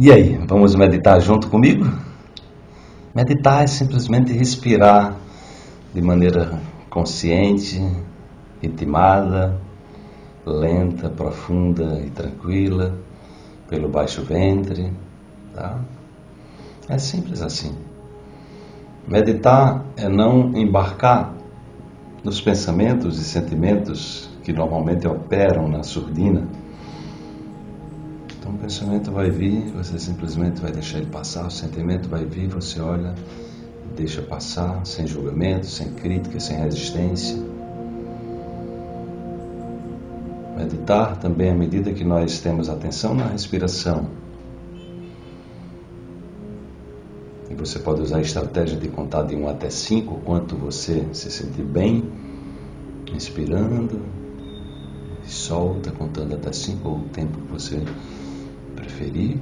E aí, vamos meditar junto comigo? Meditar é simplesmente respirar de maneira consciente, ritmada, lenta, profunda e tranquila, pelo baixo ventre, tá? É simples assim. Meditar é não embarcar nos pensamentos e sentimentos que normalmente operam na surdina então o pensamento vai vir, você simplesmente vai deixar ele passar, o sentimento vai vir, você olha, deixa passar, sem julgamento, sem crítica, sem resistência. Meditar também à medida que nós temos atenção na respiração. E você pode usar a estratégia de contar de 1 até 5, quanto você se sentir bem, inspirando, e solta, contando até 5, ou o tempo que você preferir.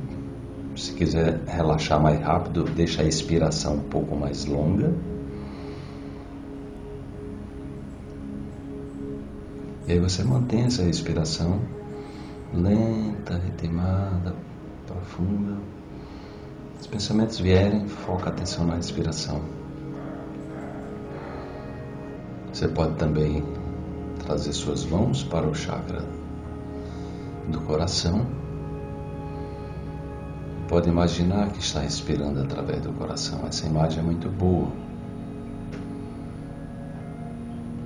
Se quiser relaxar mais rápido, deixa a expiração um pouco mais longa. E aí você mantém essa respiração lenta, ritmada, profunda. Os pensamentos vierem, foca a atenção na respiração. Você pode também trazer suas mãos para o chakra do coração Pode imaginar que está respirando através do coração. Essa imagem é muito boa.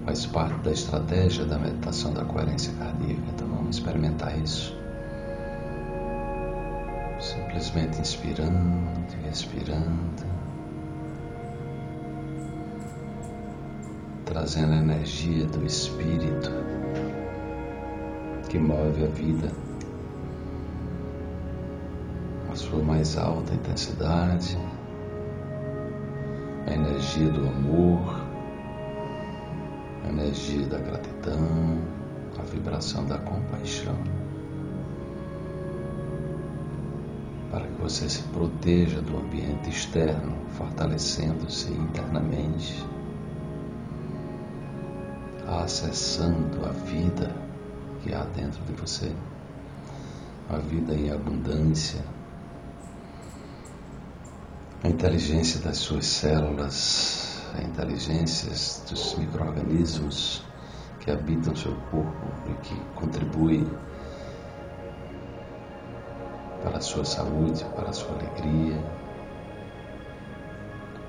Faz parte da estratégia da meditação da coerência cardíaca. Então vamos experimentar isso. Simplesmente inspirando e expirando. Trazendo a energia do espírito que move a vida sua mais alta intensidade, a energia do amor, a energia da gratidão, a vibração da compaixão. Para que você se proteja do ambiente externo, fortalecendo-se internamente, acessando a vida que há dentro de você, a vida em abundância a inteligência das suas células, a inteligência dos micro-organismos que habitam seu corpo e que contribuem para a sua saúde, para a sua alegria,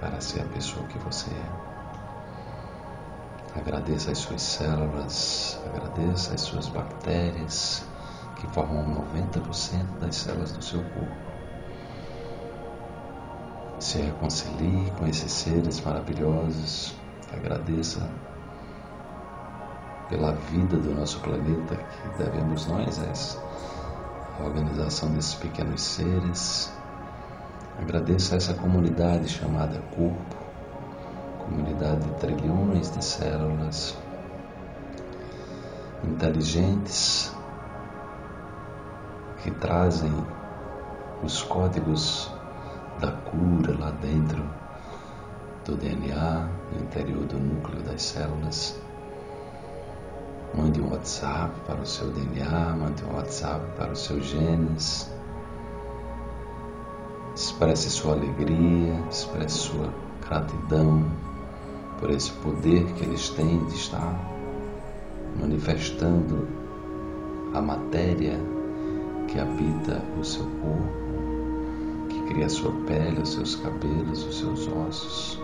para ser a pessoa que você é. Agradeça as suas células, agradeça as suas bactérias, que formam 90% das células do seu corpo se reconcilie com esses seres maravilhosos, agradeça pela vida do nosso planeta que devemos nós a organização desses pequenos seres. Agradeça essa comunidade chamada corpo, comunidade de trilhões de células inteligentes que trazem os códigos da cura lá dentro do DNA, no interior do núcleo das células. Mande um WhatsApp para o seu DNA, mande um WhatsApp para os seus genes. Expresse sua alegria, expresse sua gratidão por esse poder que eles têm de estar manifestando a matéria que habita o seu corpo cria a sua pele, os seus cabelos, os seus ossos.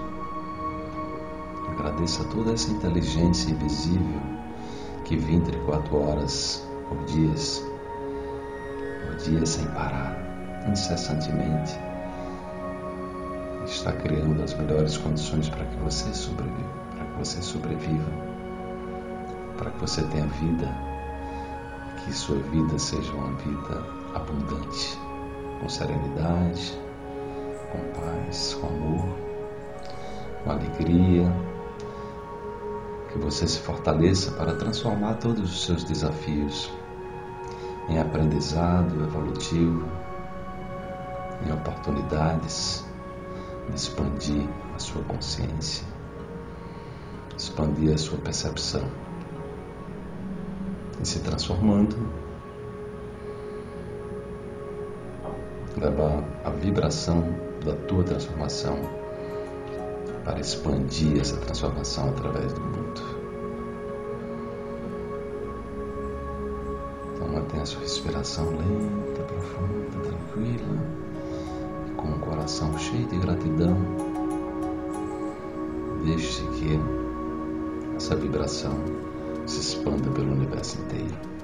Agradeça toda essa inteligência invisível que 24 horas por dia, por dia sem parar, incessantemente, está criando as melhores condições para que você sobreviva, para que você sobreviva, para que você tenha vida, que sua vida seja uma vida abundante com serenidade, com paz, com amor, com alegria. Que você se fortaleça para transformar todos os seus desafios em aprendizado evolutivo, em oportunidades de expandir a sua consciência, expandir a sua percepção e se transformando Leva a vibração da tua transformação para expandir essa transformação através do mundo. Então mantenha a sua respiração lenta, profunda, tranquila, com o coração cheio de gratidão. Deixe que essa vibração se expanda pelo universo inteiro.